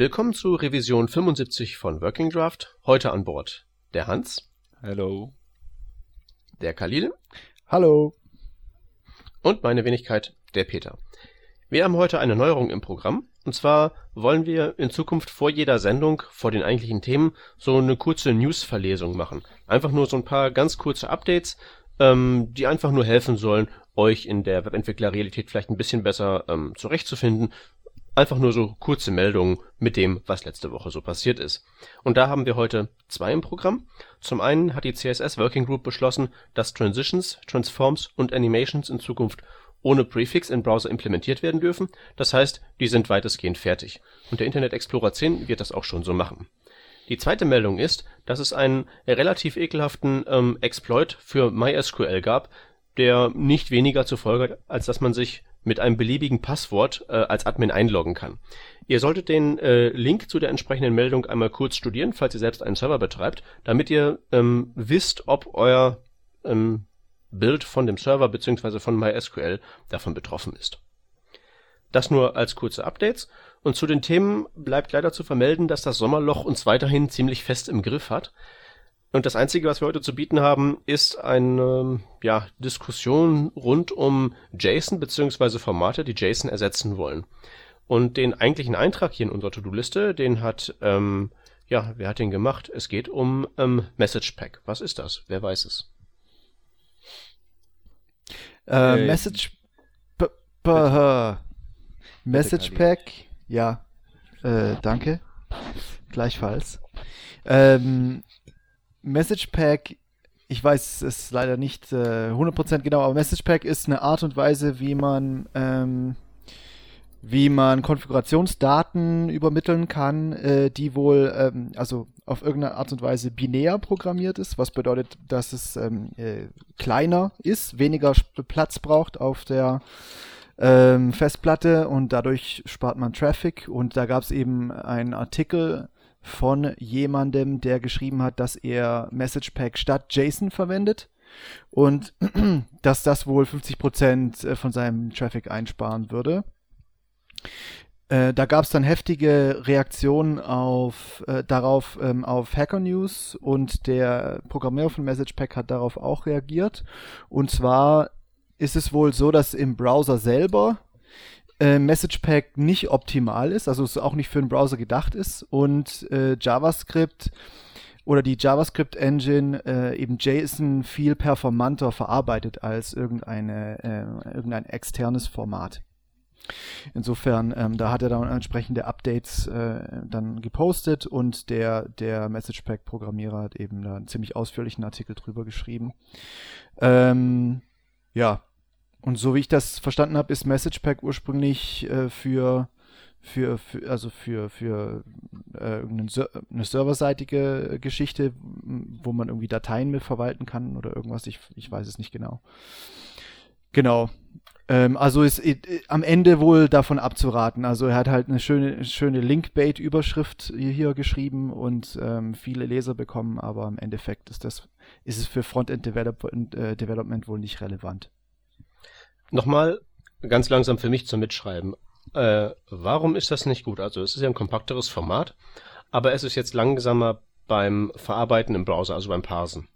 Willkommen zu Revision 75 von Working Draft. Heute an Bord der Hans. Hallo. Der Khalil. Hallo. Und meine Wenigkeit, der Peter. Wir haben heute eine Neuerung im Programm. Und zwar wollen wir in Zukunft vor jeder Sendung, vor den eigentlichen Themen, so eine kurze News-Verlesung machen. Einfach nur so ein paar ganz kurze Updates, ähm, die einfach nur helfen sollen, euch in der Webentwicklerrealität vielleicht ein bisschen besser ähm, zurechtzufinden Einfach nur so kurze Meldungen mit dem, was letzte Woche so passiert ist. Und da haben wir heute zwei im Programm. Zum einen hat die CSS Working Group beschlossen, dass Transitions, Transforms und Animations in Zukunft ohne Prefix im Browser implementiert werden dürfen. Das heißt, die sind weitestgehend fertig. Und der Internet Explorer 10 wird das auch schon so machen. Die zweite Meldung ist, dass es einen relativ ekelhaften ähm, Exploit für MySQL gab, der nicht weniger zur Folge hat, als dass man sich mit einem beliebigen Passwort äh, als Admin einloggen kann. Ihr solltet den äh, Link zu der entsprechenden Meldung einmal kurz studieren, falls ihr selbst einen Server betreibt, damit ihr ähm, wisst, ob euer ähm, Bild von dem Server bzw. von MySQL davon betroffen ist. Das nur als kurze Updates. Und zu den Themen bleibt leider zu vermelden, dass das Sommerloch uns weiterhin ziemlich fest im Griff hat. Und das Einzige, was wir heute zu bieten haben, ist eine ja, Diskussion rund um JSON bzw. Formate, die JSON ersetzen wollen. Und den eigentlichen Eintrag hier in unserer To-Do-Liste, den hat, ähm, ja, wer hat den gemacht? Es geht um ähm, Message Pack. Was ist das? Wer weiß es? Äh, äh Message Message Pack, ja. Äh, danke. Gleichfalls. Ähm, Message Pack, ich weiß es leider nicht äh, 100% genau, aber Message Pack ist eine Art und Weise, wie man ähm, wie man Konfigurationsdaten übermitteln kann, äh, die wohl ähm, also auf irgendeine Art und Weise binär programmiert ist, was bedeutet, dass es ähm, äh, kleiner ist, weniger Platz braucht auf der ähm, Festplatte und dadurch spart man Traffic. Und da gab es eben einen Artikel von jemandem, der geschrieben hat, dass er Message Pack statt JSON verwendet und dass das wohl 50% äh, von seinem Traffic einsparen würde. Äh, da gab es dann heftige Reaktionen auf, äh, darauf ähm, auf Hacker News und der Programmierer von Message Pack hat darauf auch reagiert. Und zwar ist es wohl so, dass im Browser selber äh, Message Pack nicht optimal ist, also es auch nicht für den Browser gedacht ist und äh, JavaScript oder die JavaScript Engine äh, eben JSON viel performanter verarbeitet als irgendeine, äh, irgendein externes Format. Insofern, ähm, da hat er dann entsprechende Updates äh, dann gepostet und der, der Message Pack Programmierer hat eben da einen ziemlich ausführlichen Artikel drüber geschrieben. Ähm, ja, und so wie ich das verstanden habe, ist Message Pack ursprünglich äh, für, für, für, also für, für äh, eine serverseitige Geschichte, wo man irgendwie Dateien mit verwalten kann oder irgendwas. Ich, ich weiß es nicht genau. Genau. Ähm, also ist äh, am Ende wohl davon abzuraten. Also er hat halt eine schöne, schöne Linkbait-Überschrift hier, hier, geschrieben und ähm, viele Leser bekommen, aber im Endeffekt ist das, ist es für Frontend Develop äh, Development wohl nicht relevant. Nochmal ganz langsam für mich zum Mitschreiben. Äh, warum ist das nicht gut? Also es ist ja ein kompakteres Format, aber es ist jetzt langsamer beim Verarbeiten im Browser, also beim Parsen.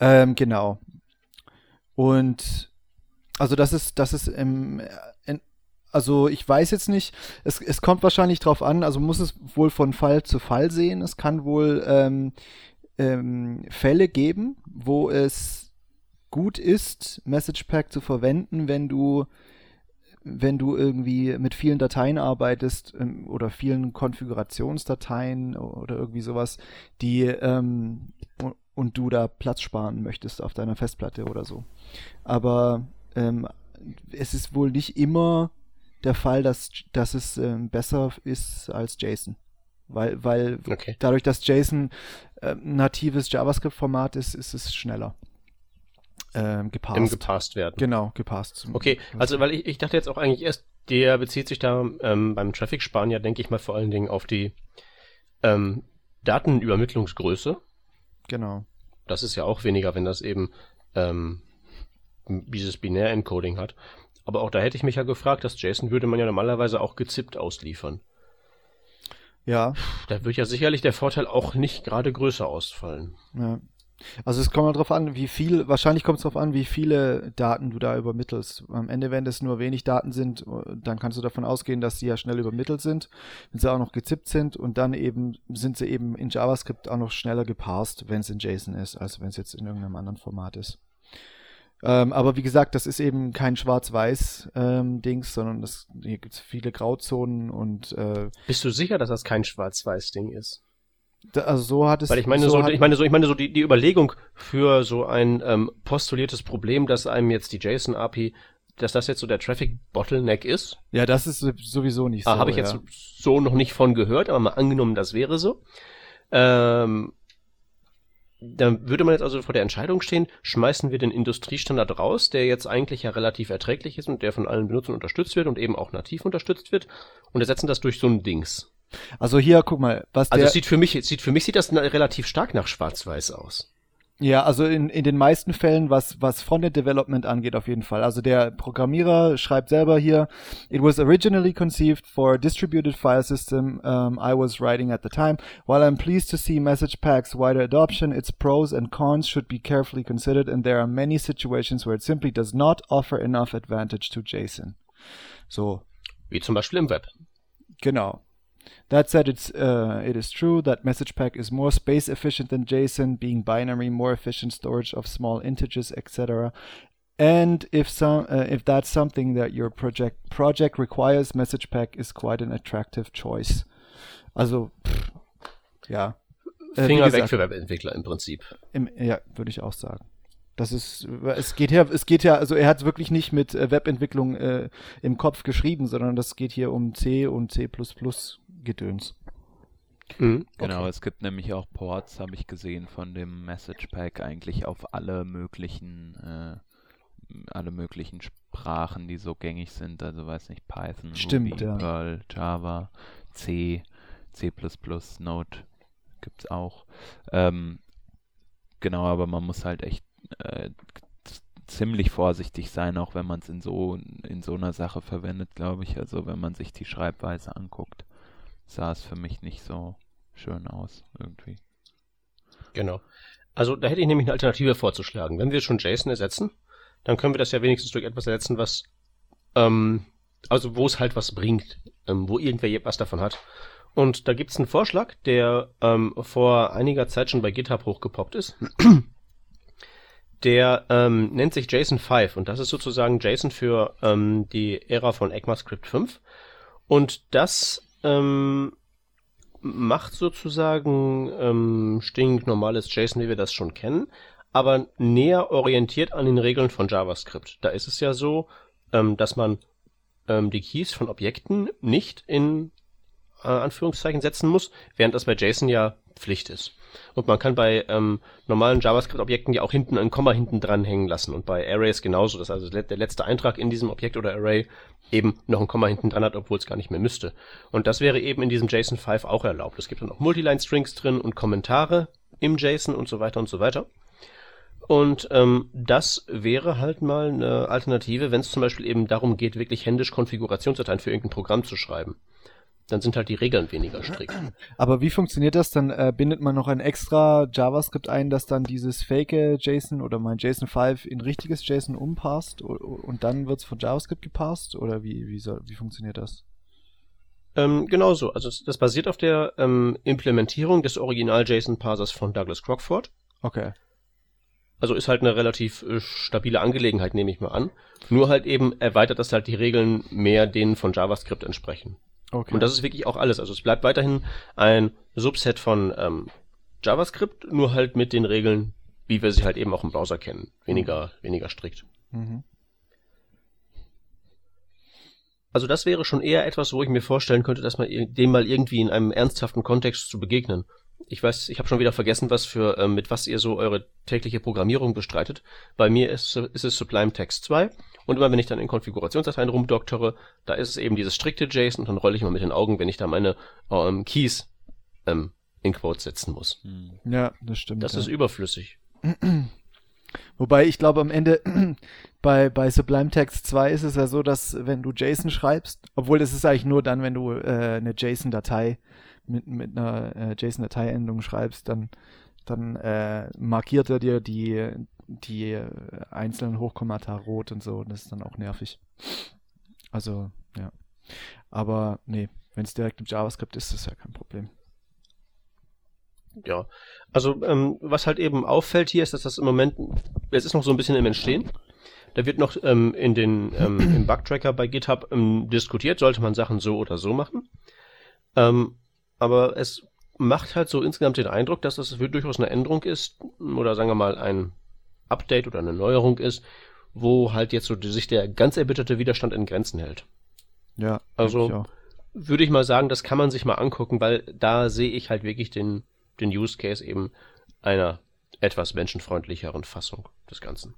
ähm, genau. Und also das ist, das ist im, in, also ich weiß jetzt nicht, es, es kommt wahrscheinlich drauf an, also muss es wohl von Fall zu Fall sehen. Es kann wohl ähm, ähm, Fälle geben, wo es gut ist, Message Pack zu verwenden, wenn du wenn du irgendwie mit vielen Dateien arbeitest ähm, oder vielen Konfigurationsdateien oder irgendwie sowas, die ähm, und du da Platz sparen möchtest auf deiner Festplatte oder so. Aber ähm, es ist wohl nicht immer der Fall, dass, dass es ähm, besser ist als JSON. Weil, weil okay. dadurch, dass JSON äh, natives JavaScript-Format ist, ist es schneller ähm, gepasst. Im gepasst werden. Genau, gepasst. Okay, also weil ich, ich dachte jetzt auch eigentlich erst, der bezieht sich da ähm, beim Traffic-Sparen ja, denke ich mal, vor allen Dingen auf die ähm, Datenübermittlungsgröße. Genau. Das ist ja auch weniger, wenn das eben ähm, dieses Binär-Encoding hat. Aber auch da hätte ich mich ja gefragt, das JSON würde man ja normalerweise auch gezippt ausliefern. Ja. Da wird ja sicherlich der Vorteil auch nicht gerade größer ausfallen. Ja. Also es kommt mal drauf an, wie viel, wahrscheinlich kommt es darauf an, wie viele Daten du da übermittelst. Am Ende, wenn es nur wenig Daten sind, dann kannst du davon ausgehen, dass sie ja schnell übermittelt sind, wenn sie auch noch gezippt sind und dann eben sind sie eben in JavaScript auch noch schneller geparst, wenn es in JSON ist, als wenn es jetzt in irgendeinem anderen Format ist. Ähm, aber wie gesagt, das ist eben kein Schwarz-Weiß-Dings, ähm, sondern das, hier gibt es viele Grauzonen und äh, Bist du sicher, dass das kein Schwarz-Weiß-Ding ist? Da, also so hat es. Weil ich meine, so, so ich meine so, ich meine so die, die Überlegung für so ein ähm, postuliertes Problem, dass einem jetzt die JSON-API, dass das jetzt so der Traffic-Bottleneck ist. Ja, das ist sowieso nicht ah, so. Habe ich jetzt so noch nicht von gehört, aber mal angenommen, das wäre so. Ähm, dann würde man jetzt also vor der Entscheidung stehen, schmeißen wir den Industriestandard raus, der jetzt eigentlich ja relativ erträglich ist und der von allen Benutzern unterstützt wird und eben auch nativ unterstützt wird und ersetzen das durch so ein Dings. Also hier, guck mal, was also der... Also sieht für mich, sieht für mich sieht das relativ stark nach schwarz-weiß aus. Ja, also in, in den meisten Fällen, was, was Frontend Development angeht, auf jeden Fall. Also der Programmierer schreibt selber hier, it was originally conceived for a distributed file system um, I was writing at the time. While I'm pleased to see message packs wider adoption, its pros and cons should be carefully considered and there are many situations where it simply does not offer enough advantage to JSON. So. Wie zum Beispiel im Web. Genau. That said, it's uh, it is true that MessagePack is more space efficient than JSON, being binary, more efficient storage of small integers, etc. And if some uh, if that's something that your project project requires, MessagePack is quite an attractive choice. Also, pff, ja. Äh, Finger gesagt, weg für Webentwickler im Prinzip. Im, ja, würde ich auch sagen. Das ist, es geht ja, es geht ja, also er hat wirklich nicht mit äh, Webentwicklung äh, im Kopf geschrieben, sondern das geht hier um C und C++ Gedöns. Mhm, genau, okay. es gibt nämlich auch Ports, habe ich gesehen, von dem Message Pack eigentlich auf alle möglichen, äh, alle möglichen Sprachen, die so gängig sind. Also weiß nicht, Python, Stimmt, Ruby, ja. Perl, Java, C, C++, Node gibt es auch. Ähm, genau, aber man muss halt echt äh, ziemlich vorsichtig sein, auch wenn man es in so in so einer Sache verwendet, glaube ich. Also wenn man sich die Schreibweise anguckt sah es für mich nicht so schön aus, irgendwie. Genau. Also da hätte ich nämlich eine Alternative vorzuschlagen. Wenn wir schon JSON ersetzen, dann können wir das ja wenigstens durch etwas ersetzen, was, ähm, also wo es halt was bringt, ähm, wo irgendwer was davon hat. Und da gibt's einen Vorschlag, der ähm, vor einiger Zeit schon bei GitHub hochgepoppt ist. Der ähm, nennt sich JSON 5 und das ist sozusagen JSON für ähm, die Ära von ECMAScript 5. Und das ähm, macht sozusagen ähm, stinknormales JSON, wie wir das schon kennen, aber näher orientiert an den Regeln von JavaScript. Da ist es ja so, ähm, dass man ähm, die Keys von Objekten nicht in äh, Anführungszeichen setzen muss, während das bei JSON ja Pflicht ist. Und man kann bei ähm, normalen JavaScript-Objekten ja auch hinten ein Komma hinten dran hängen lassen und bei Arrays genauso, dass also der letzte Eintrag in diesem Objekt oder Array eben noch ein Komma hinten dran hat, obwohl es gar nicht mehr müsste. Und das wäre eben in diesem JSON 5 auch erlaubt. Es gibt dann auch Multiline-Strings drin und Kommentare im JSON und so weiter und so weiter. Und ähm, das wäre halt mal eine Alternative, wenn es zum Beispiel eben darum geht, wirklich händisch Konfigurationsdateien für irgendein Programm zu schreiben dann sind halt die Regeln weniger strikt. Aber wie funktioniert das? Dann äh, bindet man noch ein extra JavaScript ein, das dann dieses fake JSON oder mein JSON 5 in richtiges JSON umpasst und dann wird es von JavaScript gepasst? Oder wie, wie, soll, wie funktioniert das? Ähm, genau so. Also das basiert auf der ähm, Implementierung des Original-JSON-Parsers von Douglas Crockford. Okay. Also ist halt eine relativ äh, stabile Angelegenheit, nehme ich mal an. Nur halt eben erweitert das halt die Regeln mehr denen von JavaScript entsprechen. Okay. Und das ist wirklich auch alles. Also es bleibt weiterhin ein Subset von ähm, JavaScript, nur halt mit den Regeln, wie wir sie halt eben auch im Browser kennen. Weniger, weniger strikt. Mhm. Also das wäre schon eher etwas, wo ich mir vorstellen könnte, dass man dem mal irgendwie in einem ernsthaften Kontext zu begegnen. Ich weiß, ich habe schon wieder vergessen, was für ähm, mit was ihr so eure tägliche Programmierung bestreitet. Bei mir ist, ist es Sublime Text 2 und immer wenn ich dann in Konfigurationsdateien rumdoktere, da ist es eben dieses strikte JSON und dann rolle ich mal mit den Augen, wenn ich da meine ähm, Keys ähm, in Quotes setzen muss. Hm. Ja, das stimmt. Das ja. ist überflüssig. Wobei ich glaube am Ende bei, bei Sublime Text 2 ist es ja so, dass wenn du JSON schreibst, obwohl es ist eigentlich nur dann, wenn du äh, eine JSON-Datei mit, mit einer äh, JSON-Dateiendung schreibst, dann, dann äh, markiert er dir die, die einzelnen Hochkommata rot und so. Das ist dann auch nervig. Also, ja. Aber nee, wenn es direkt im JavaScript ist, ist das ja kein Problem. Ja, also ähm, was halt eben auffällt hier ist, dass das im Moment, es ist noch so ein bisschen im Entstehen. Da wird noch ähm, in den ähm, im Bugtracker bei GitHub ähm, diskutiert, sollte man Sachen so oder so machen. Ähm, aber es macht halt so insgesamt den Eindruck, dass das durchaus eine Änderung ist oder sagen wir mal ein Update oder eine Neuerung ist, wo halt jetzt so sich der ganz erbitterte Widerstand in Grenzen hält. Ja, also würde ich mal sagen, das kann man sich mal angucken, weil da sehe ich halt wirklich den, den Use Case eben einer etwas menschenfreundlicheren Fassung des Ganzen.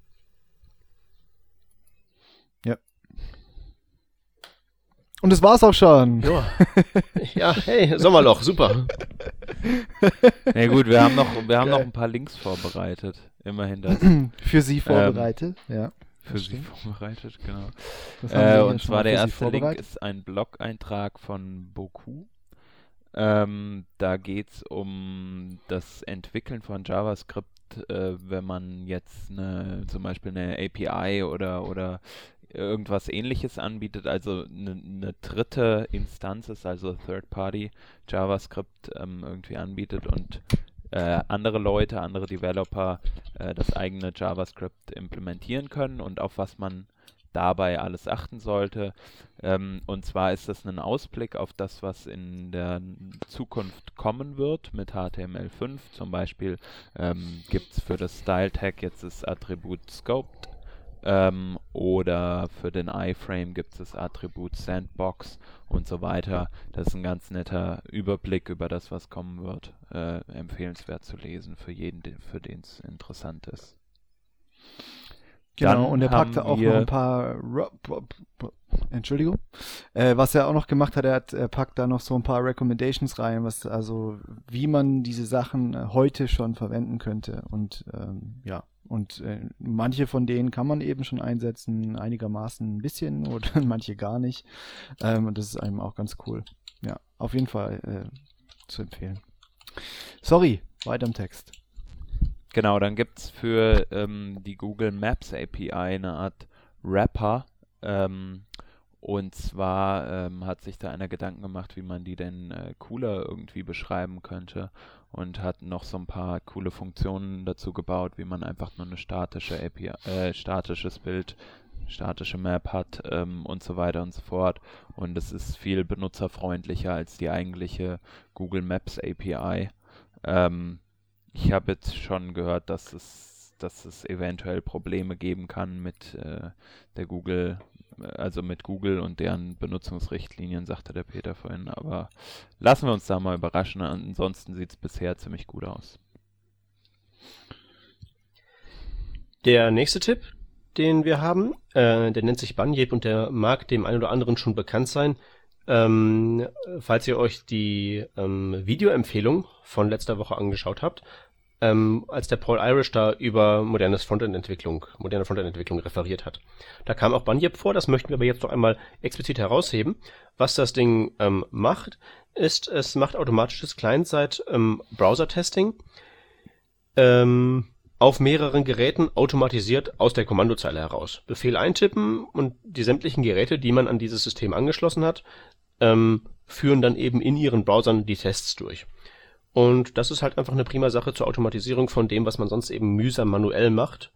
Ja. Und das war's auch schon. Ja, ja hey, Sommerloch, super. Na ja, gut, wir haben noch, wir haben noch ein paar Links vorbereitet. Immerhin das. Für Sie vorbereitet, ähm, ja. Für Sie vorbereitet, genau. Äh, und zwar der erste Link ist ein Blog-Eintrag von Boku. Ähm, da geht es um das Entwickeln von JavaScript, äh, wenn man jetzt eine, zum Beispiel eine API oder, oder irgendwas ähnliches anbietet, also eine, eine dritte Instanz ist, also Third-Party JavaScript ähm, irgendwie anbietet und äh, andere Leute, andere Developer äh, das eigene JavaScript implementieren können und auf was man dabei alles achten sollte. Ähm, und zwar ist das ein Ausblick auf das, was in der Zukunft kommen wird mit HTML5. Zum Beispiel ähm, gibt es für das Style Tag jetzt das Attribut Scoped ähm, oder für den iFrame gibt es das Attribut Sandbox und so weiter. Das ist ein ganz netter Überblick über das, was kommen wird. Äh, empfehlenswert zu lesen für jeden, für den es interessant ist. Genau, Dann und er packte auch noch ein paar. Entschuldigung. Äh, was er auch noch gemacht hat, er, hat, er packt da noch so ein paar Recommendations rein, was also wie man diese Sachen äh, heute schon verwenden könnte. Und ähm, ja, und äh, manche von denen kann man eben schon einsetzen, einigermaßen ein bisschen oder manche gar nicht. Ähm, und das ist einem auch ganz cool. Ja, auf jeden Fall äh, zu empfehlen. Sorry, weiter im Text. Genau, dann gibt es für ähm, die Google Maps API eine Art Wrapper. Ähm, und zwar ähm, hat sich da einer Gedanken gemacht, wie man die denn äh, cooler irgendwie beschreiben könnte und hat noch so ein paar coole Funktionen dazu gebaut, wie man einfach nur eine statische API, äh, statisches Bild, statische Map hat ähm, und so weiter und so fort. Und es ist viel benutzerfreundlicher als die eigentliche Google Maps API. Ähm, ich habe jetzt schon gehört, dass es, dass es eventuell Probleme geben kann mit äh, der Google also mit Google und deren Benutzungsrichtlinien, sagte der Peter vorhin. Aber lassen wir uns da mal überraschen. Ansonsten sieht es bisher ziemlich gut aus. Der nächste Tipp, den wir haben, äh, der nennt sich Bunyip und der mag dem einen oder anderen schon bekannt sein. Ähm, falls ihr euch die ähm, Videoempfehlung von letzter Woche angeschaut habt, ähm, als der Paul Irish da über modernes Frontend-Entwicklung, moderne Frontend-Entwicklung referiert hat. Da kam auch Bunyip vor, das möchten wir aber jetzt noch einmal explizit herausheben. Was das Ding ähm, macht, ist, es macht automatisches Client-Side-Browser-Testing ähm, auf mehreren Geräten automatisiert aus der Kommandozeile heraus. Befehl eintippen und die sämtlichen Geräte, die man an dieses System angeschlossen hat, ähm, führen dann eben in ihren Browsern die Tests durch. Und das ist halt einfach eine prima Sache zur Automatisierung von dem, was man sonst eben mühsam manuell macht.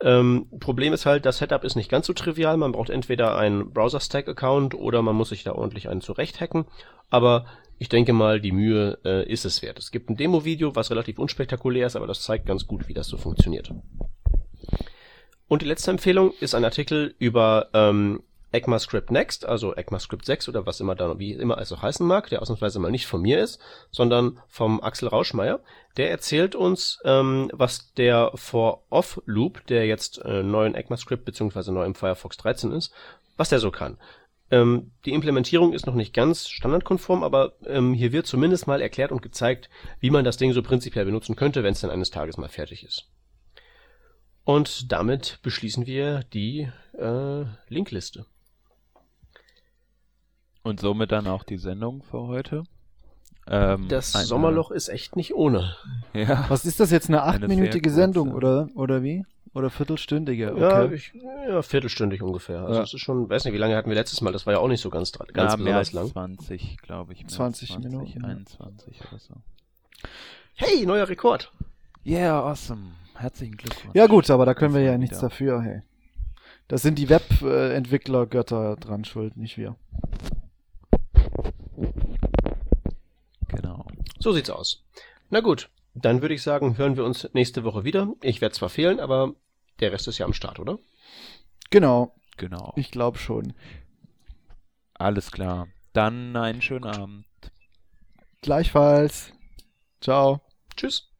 Ähm, Problem ist halt, das Setup ist nicht ganz so trivial. Man braucht entweder einen Browser-Stack-Account oder man muss sich da ordentlich einen zurechthacken. Aber ich denke mal, die Mühe äh, ist es wert. Es gibt ein Demo-Video, was relativ unspektakulär ist, aber das zeigt ganz gut, wie das so funktioniert. Und die letzte Empfehlung ist ein Artikel über ähm, ECMAScript Next, also ECMAScript 6 oder was immer da, wie immer es auch heißen mag, der ausnahmsweise mal nicht von mir ist, sondern vom Axel Rauschmeier. Der erzählt uns, ähm, was der For-Off-Loop, der jetzt äh, neu in ECMAScript bzw. neu im Firefox 13 ist, was der so kann. Ähm, die Implementierung ist noch nicht ganz standardkonform, aber ähm, hier wird zumindest mal erklärt und gezeigt, wie man das Ding so prinzipiell benutzen könnte, wenn es dann eines Tages mal fertig ist. Und damit beschließen wir die äh, Linkliste. Und somit dann auch die Sendung für heute. Ähm, Das eine- Sommerloch ist echt nicht ohne. Ja. Was ist das jetzt, eine achtminütige Sendung oder, oder wie? Oder viertelstündige? Ja, Okay. ich, ja, viertelstündig ungefähr. Also Ja. es ist schon, weiß nicht, wie lange hatten wir letztes Mal? Das war ja auch nicht so ganz, ganz ja, mehr besonders als lang. 20, glaube ich. Mehr 20 als 20 Minuten, ja. 21 oder so. Hey, neuer Rekord. Yeah, awesome. Herzlichen Glückwunsch. Ja gut, aber da können wir Das ja nichts dafür, hey. Da sind die Webentwickler-Götter dran schuld, nicht wir. Genau. So sieht's aus. Na gut, dann würde ich sagen, hören wir uns nächste Woche wieder. Ich werde zwar fehlen, aber der Rest ist ja am Start, oder? Genau, Genau. ich glaube schon. Alles klar. Dann einen schönen Abend. Gleichfalls. Ciao. Tschüss.